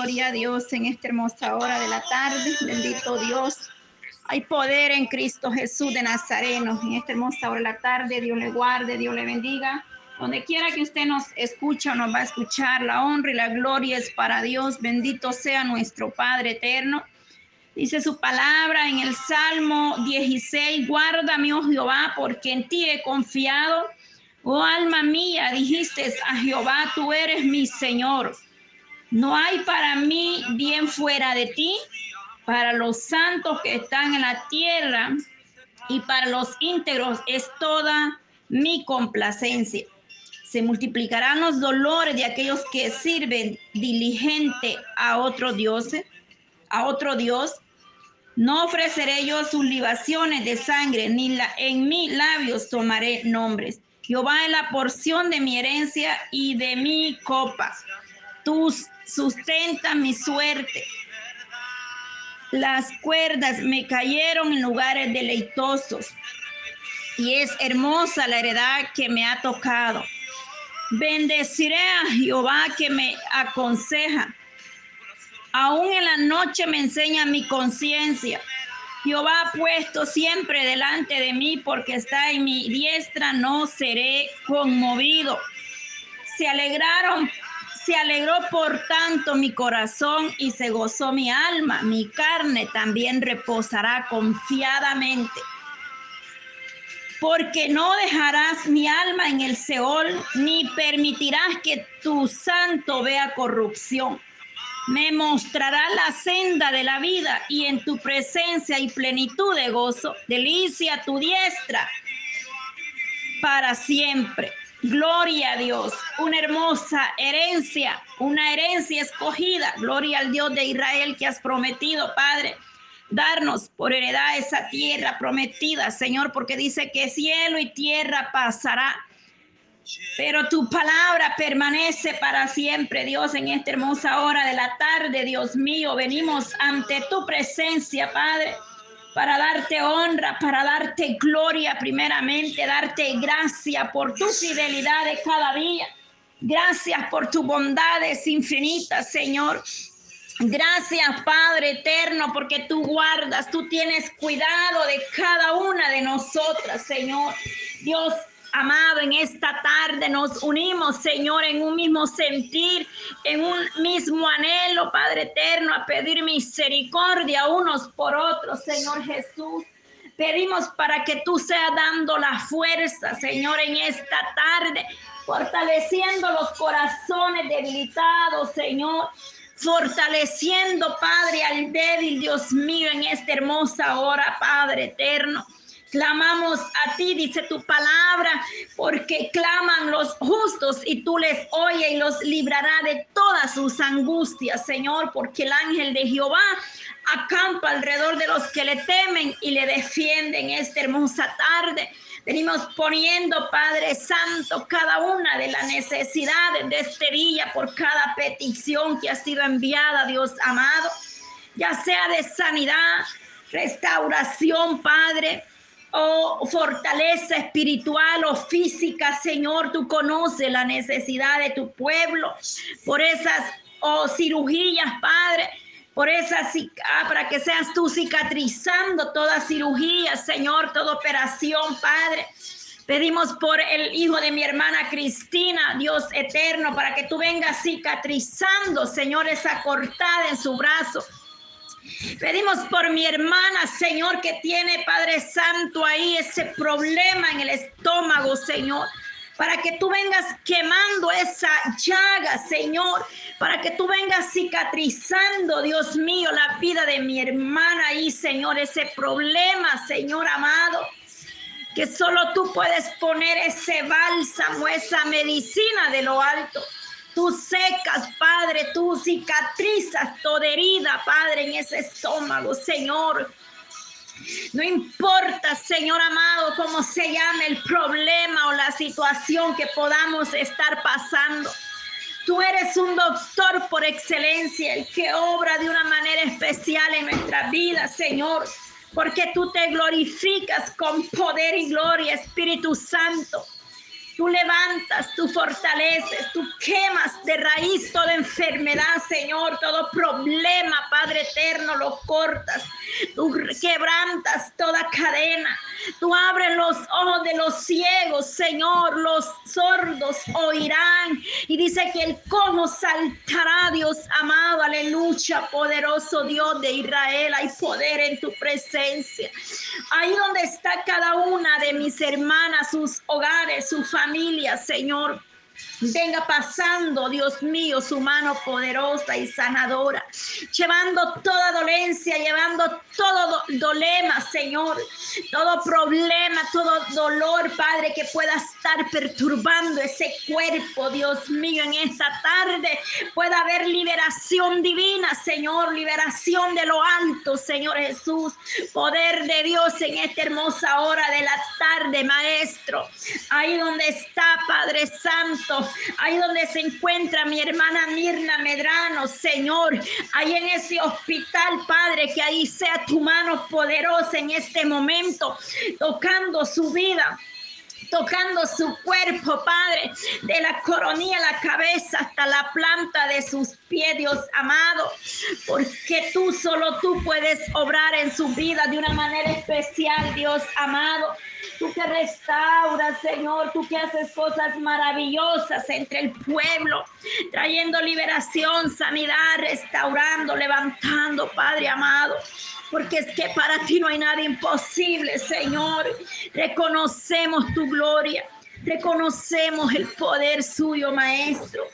gloria a Dios en esta hermosa hora de la tarde. Bendito Dios. Hay poder en Cristo Jesús de Nazareno. En esta hermosa hora de la tarde, Dios le guarde, Dios le bendiga. Donde quiera que usted nos escucha nos va a escuchar, la honra y la gloria es para Dios. Bendito sea nuestro Padre eterno. Dice su palabra en el Salmo 16, guárdame, oh Jehová, porque en ti he confiado. Oh alma mía, dijiste a Jehová, tú eres mi Señor. No hay para mí bien fuera de ti, para los santos que están en la tierra y para los íntegros es toda mi complacencia. Se multiplicarán los dolores de aquellos que sirven diligente a otro Dios, a otro Dios. No ofreceré yo sus libaciones de sangre, ni la, en mis labios tomaré nombres. Jehová es la porción de mi herencia y de mi copa. Tus sustenta mi suerte. Las cuerdas me cayeron en lugares deleitosos y es hermosa la heredad que me ha tocado. Bendeciré a Jehová que me aconseja. Aún en la noche me enseña mi conciencia. Jehová ha puesto siempre delante de mí porque está en mi diestra, no seré conmovido. Se alegraron se alegró por tanto mi corazón y se gozó mi alma. Mi carne también reposará confiadamente. Porque no dejarás mi alma en el Seol, ni permitirás que tu santo vea corrupción. Me mostrará la senda de la vida y en tu presencia y plenitud de gozo, delicia tu diestra para siempre. Gloria a Dios, una hermosa herencia, una herencia escogida. Gloria al Dios de Israel que has prometido, Padre, darnos por heredad esa tierra prometida, Señor, porque dice que cielo y tierra pasará. Pero tu palabra permanece para siempre, Dios, en esta hermosa hora de la tarde, Dios mío. Venimos ante tu presencia, Padre para darte honra, para darte gloria primeramente, darte gracia por tu fidelidad de cada día. Gracias por tus bondades infinitas, Señor. Gracias, Padre eterno, porque tú guardas, tú tienes cuidado de cada una de nosotras, Señor. Dios, Amado, en esta tarde nos unimos, Señor, en un mismo sentir, en un mismo anhelo, Padre eterno, a pedir misericordia unos por otros, Señor Jesús. Pedimos para que tú seas dando la fuerza, Señor, en esta tarde, fortaleciendo los corazones debilitados, Señor fortaleciendo, Padre, al débil, Dios mío, en esta hermosa hora, Padre eterno. Clamamos a ti, dice tu palabra, porque claman los justos y tú les oyes y los librará de todas sus angustias, Señor, porque el ángel de Jehová acampa alrededor de los que le temen y le defienden esta hermosa tarde. Venimos poniendo, Padre Santo, cada una de las necesidades de este día por cada petición que ha sido enviada, Dios amado, ya sea de sanidad, restauración, Padre, oh fortaleza espiritual o física, Señor, tú conoces la necesidad de tu pueblo por esas oh, cirugías, Padre. Por esas, ah, para que seas tú cicatrizando toda cirugía, Señor, toda operación, Padre. Pedimos por el hijo de mi hermana Cristina, Dios eterno, para que tú vengas cicatrizando, Señor, esa cortada en su brazo Pedimos por mi hermana, Señor, que tiene, Padre Santo, ahí ese problema en el estómago, Señor para que tú vengas quemando esa llaga, Señor, para que tú vengas cicatrizando, Dios mío, la vida de mi hermana ahí, Señor, ese problema, Señor amado, que solo tú puedes poner ese bálsamo, esa medicina de lo alto. Tú secas, Padre, tú cicatrizas toda herida, Padre, en ese estómago, Señor. No importa, Señor amado, cómo se llame el problema o la situación que podamos estar pasando. Tú eres un doctor por excelencia, el que obra de una manera especial en nuestra vida, Señor, porque tú te glorificas con poder y gloria, Espíritu Santo. Tú levantas, tú fortaleces, tú quemas de raíz toda enfermedad, Señor, todo problema, Padre eterno, lo cortas. Tú quebrantas toda cadena. Tú abres los ojos de los ciegos, Señor. Los sordos oirán. Y dice que el cojo saltará, Dios amado. Aleluya, poderoso Dios de Israel. Hay poder en tu presencia. Ahí donde está cada una de mis hermanas, sus hogares, su familia, Señor. Venga pasando, Dios mío, su mano poderosa y sanadora, llevando toda dolencia, llevando todo dolema, Señor, todo problema, todo dolor, Padre, que pueda estar perturbando ese cuerpo, Dios mío, en esta tarde pueda haber liberación divina, Señor, liberación de lo alto, Señor Jesús, poder de Dios en esta hermosa hora de la tarde, Maestro, ahí donde está, Padre Santo, ahí donde se encuentra mi hermana Mirna Medrano, Señor, ahí en ese hospital, Padre, que ahí sea tu mano poderosa en este momento, tocando su vida tocando su cuerpo, Padre, de la coronilla a la cabeza hasta la planta de sus pies, Dios amado, porque tú, solo tú puedes obrar en su vida de una manera especial, Dios amado tú que restauras, Señor, tú que haces cosas maravillosas entre el pueblo, trayendo liberación, sanidad, restaurando, levantando, Padre amado. Porque es que para ti no hay nada imposible, Señor. Reconocemos tu gloria. Reconocemos el poder suyo, Maestro.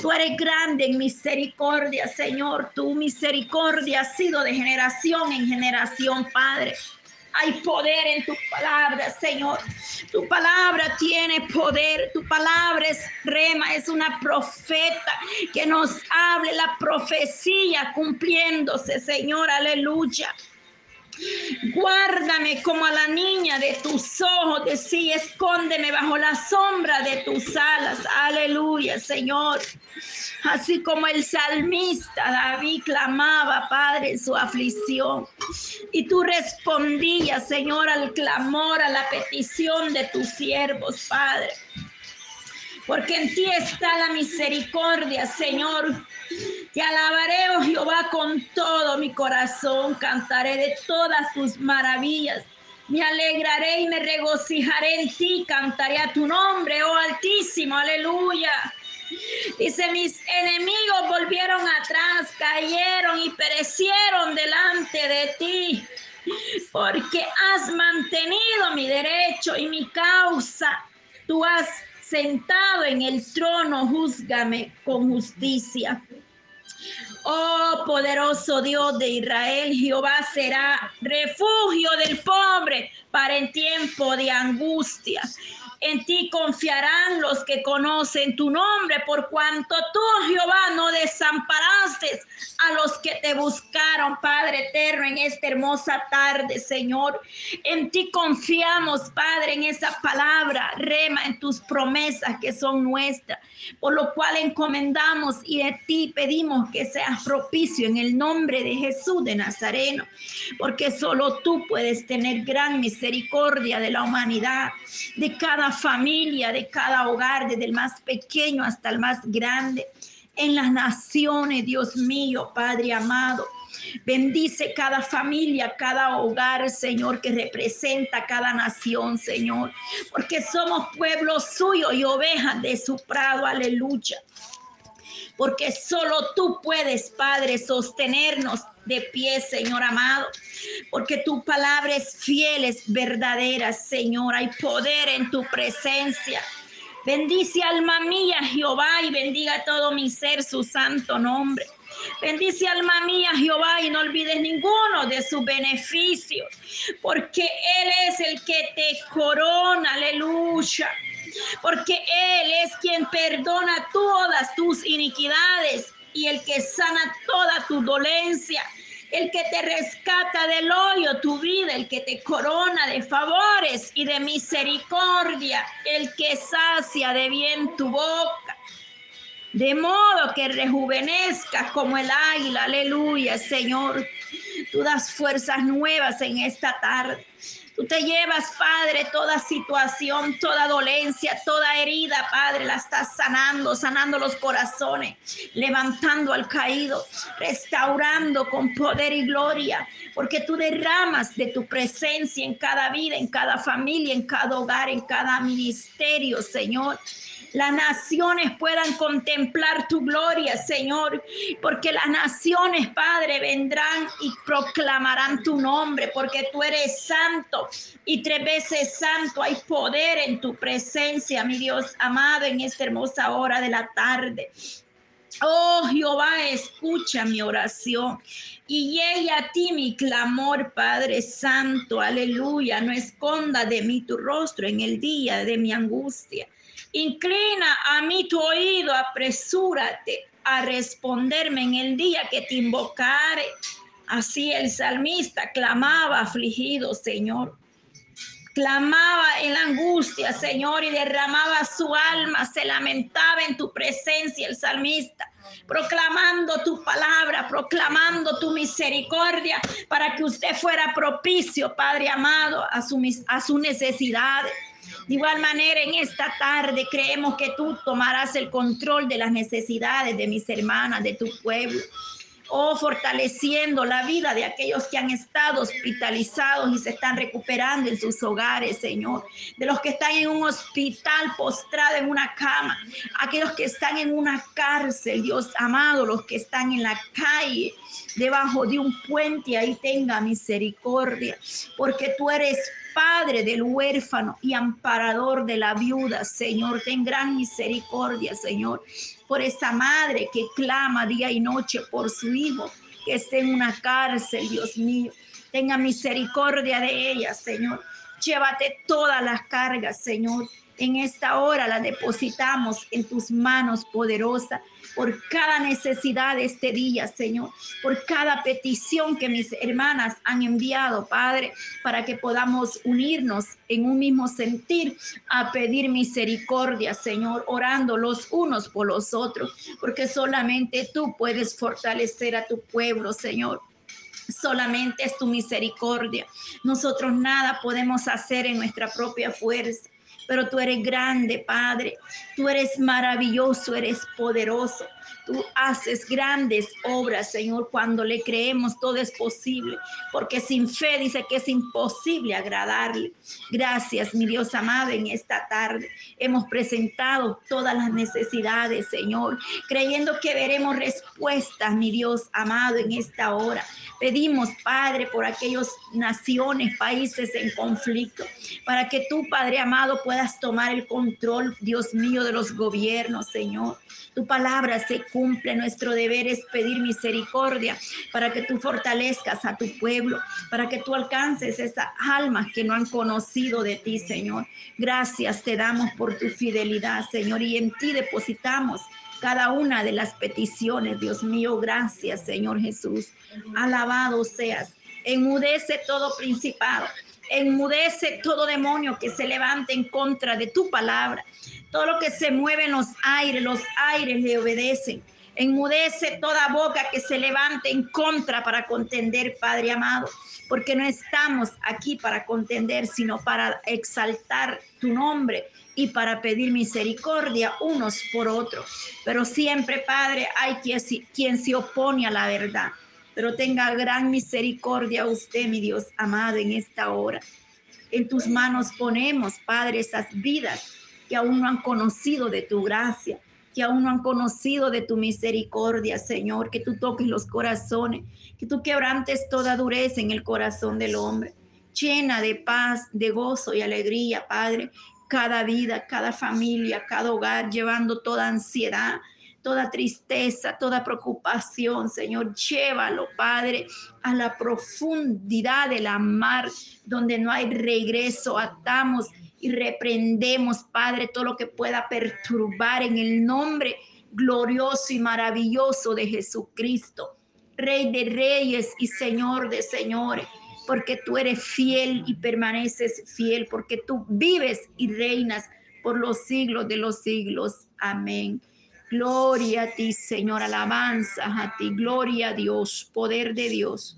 Tú eres grande en misericordia, Señor. Tu misericordia ha sido de generación en generación, Padre. Hay poder en tu palabra, Señor. Tu palabra tiene poder. Tu palabra es rema, es una profeta que nos hable la profecía cumpliéndose, Señor. Aleluya. Guárdame como a la niña de tus ojos, de sí, escóndeme bajo la sombra de tus alas. Aleluya, Señor. Así como el salmista David clamaba, Padre, su aflicción. Y tú respondías, Señor, al clamor, a la petición de tus siervos, Padre. Porque en ti está la misericordia, Señor. Te alabaré, oh Jehová, con todo mi corazón. Cantaré de todas tus maravillas. Me alegraré y me regocijaré en ti. Cantaré a tu nombre, oh Altísimo. Aleluya. Dice, mis enemigos volvieron atrás, cayeron y perecieron delante de ti, porque has mantenido mi derecho y mi causa. Tú has sentado en el trono, júzgame con justicia. Oh poderoso Dios de Israel, Jehová será refugio del pobre para en tiempo de angustia. En ti confiarán los que conocen tu nombre, por cuanto tú, Jehová, no desamparaste a los que te buscaron, Padre eterno, en esta hermosa tarde, Señor. En ti confiamos, Padre, en esa palabra, rema, en tus promesas que son nuestras, por lo cual encomendamos y de ti pedimos que seas propicio en el nombre de Jesús de Nazareno, porque solo tú puedes tener gran misericordia de la humanidad, de cada familia, de cada hogar, desde el más pequeño hasta el más grande, en las naciones, Dios mío, Padre amado. Bendice cada familia, cada hogar, Señor, que representa cada nación, Señor, porque somos pueblo suyo y ovejas de su prado, aleluya. Porque solo tú puedes, Padre, sostenernos de pie, Señor amado, porque tu palabra es fiel, verdadera, Señor. Hay poder en tu presencia. Bendice alma mía Jehová y bendiga todo mi ser su santo nombre. Bendice alma mía Jehová y no olvides ninguno de sus beneficios, porque Él es el que te corona, aleluya. Porque Él es quien perdona todas tus iniquidades el que sana toda tu dolencia, el que te rescata del hoyo tu vida, el que te corona de favores y de misericordia, el que sacia de bien tu boca. de modo que rejuvenezcas como el águila, aleluya, Señor. Tú das fuerzas nuevas en esta tarde. Tú te llevas, Padre, toda situación, toda dolencia, toda herida, Padre, la estás sanando, sanando los corazones, levantando al caído, restaurando con poder y gloria, porque tú derramas de tu presencia en cada vida, en cada familia, en cada hogar, en cada ministerio, Señor las naciones puedan contemplar tu gloria, Señor, porque las naciones, Padre, vendrán y proclamarán tu nombre, porque tú eres santo y tres veces santo. Hay poder en tu presencia, mi Dios amado, en esta hermosa hora de la tarde. Oh Jehová, escucha mi oración y llegue a ti mi clamor, Padre Santo, aleluya. No esconda de mí tu rostro en el día de mi angustia. Inclina a mí tu oído, apresúrate a responderme en el día que te invocare. Así el salmista clamaba afligido, Señor. Clamaba en la angustia, Señor, y derramaba su alma, se lamentaba en tu presencia el salmista proclamando tu palabra, proclamando tu misericordia para que usted fuera propicio, Padre amado, a, su, a sus necesidades. De igual manera, en esta tarde creemos que tú tomarás el control de las necesidades de mis hermanas, de tu pueblo. Oh, fortaleciendo la vida de aquellos que han estado hospitalizados y se están recuperando en sus hogares, Señor. De los que están en un hospital postrado en una cama. Aquellos que están en una cárcel, Dios amado. Los que están en la calle, debajo de un puente. Ahí tenga misericordia. Porque tú eres Padre del huérfano y amparador de la viuda, Señor, ten gran misericordia, Señor, por esa madre que clama día y noche por su hijo que esté en una cárcel, Dios mío. Tenga misericordia de ella, Señor. Llévate todas las cargas, Señor. En esta hora la depositamos en tus manos poderosas por cada necesidad de este día, Señor, por cada petición que mis hermanas han enviado, Padre, para que podamos unirnos en un mismo sentir a pedir misericordia, Señor, orando los unos por los otros, porque solamente tú puedes fortalecer a tu pueblo, Señor. Solamente es tu misericordia. Nosotros nada podemos hacer en nuestra propia fuerza pero tú eres grande, Padre. Tú eres maravilloso, eres poderoso. Tú haces grandes obras, Señor. Cuando le creemos, todo es posible, porque sin fe dice que es imposible agradarle. Gracias, mi Dios amado, en esta tarde hemos presentado todas las necesidades, Señor, creyendo que veremos respuestas, mi Dios amado, en esta hora. Pedimos, Padre, por aquellas naciones, países en conflicto, para que tú, Padre amado, puedas tomar el control, Dios mío, de los gobiernos, Señor. Tu palabra se cumple, nuestro deber es pedir misericordia para que tú fortalezcas a tu pueblo, para que tú alcances esas almas que no han conocido de ti, Señor. Gracias te damos por tu fidelidad, Señor, y en ti depositamos cada una de las peticiones, Dios mío. Gracias, Señor Jesús. Alabado seas. Enmudece todo principado. Enmudece todo demonio que se levante en contra de tu palabra. Todo lo que se mueve en los aires, los aires le obedecen. Enmudece toda boca que se levante en contra para contender, Padre amado, porque no estamos aquí para contender, sino para exaltar tu nombre y para pedir misericordia unos por otros. Pero siempre, Padre, hay quien, quien se opone a la verdad. Pero tenga gran misericordia usted, mi Dios amado, en esta hora. En tus manos ponemos, Padre, esas vidas que aún no han conocido de tu gracia, que aún no han conocido de tu misericordia, Señor, que tú toques los corazones, que tú quebrantes toda dureza en el corazón del hombre, llena de paz, de gozo y alegría, Padre, cada vida, cada familia, cada hogar, llevando toda ansiedad, toda tristeza, toda preocupación, Señor. Llévalo, Padre, a la profundidad de la mar, donde no hay regreso. Atamos y reprendemos, Padre, todo lo que pueda perturbar en el nombre glorioso y maravilloso de Jesucristo, Rey de reyes y Señor de señores porque tú eres fiel y permaneces fiel, porque tú vives y reinas por los siglos de los siglos. Amén. Gloria a ti, Señor, alabanza a ti, gloria a Dios, poder de Dios.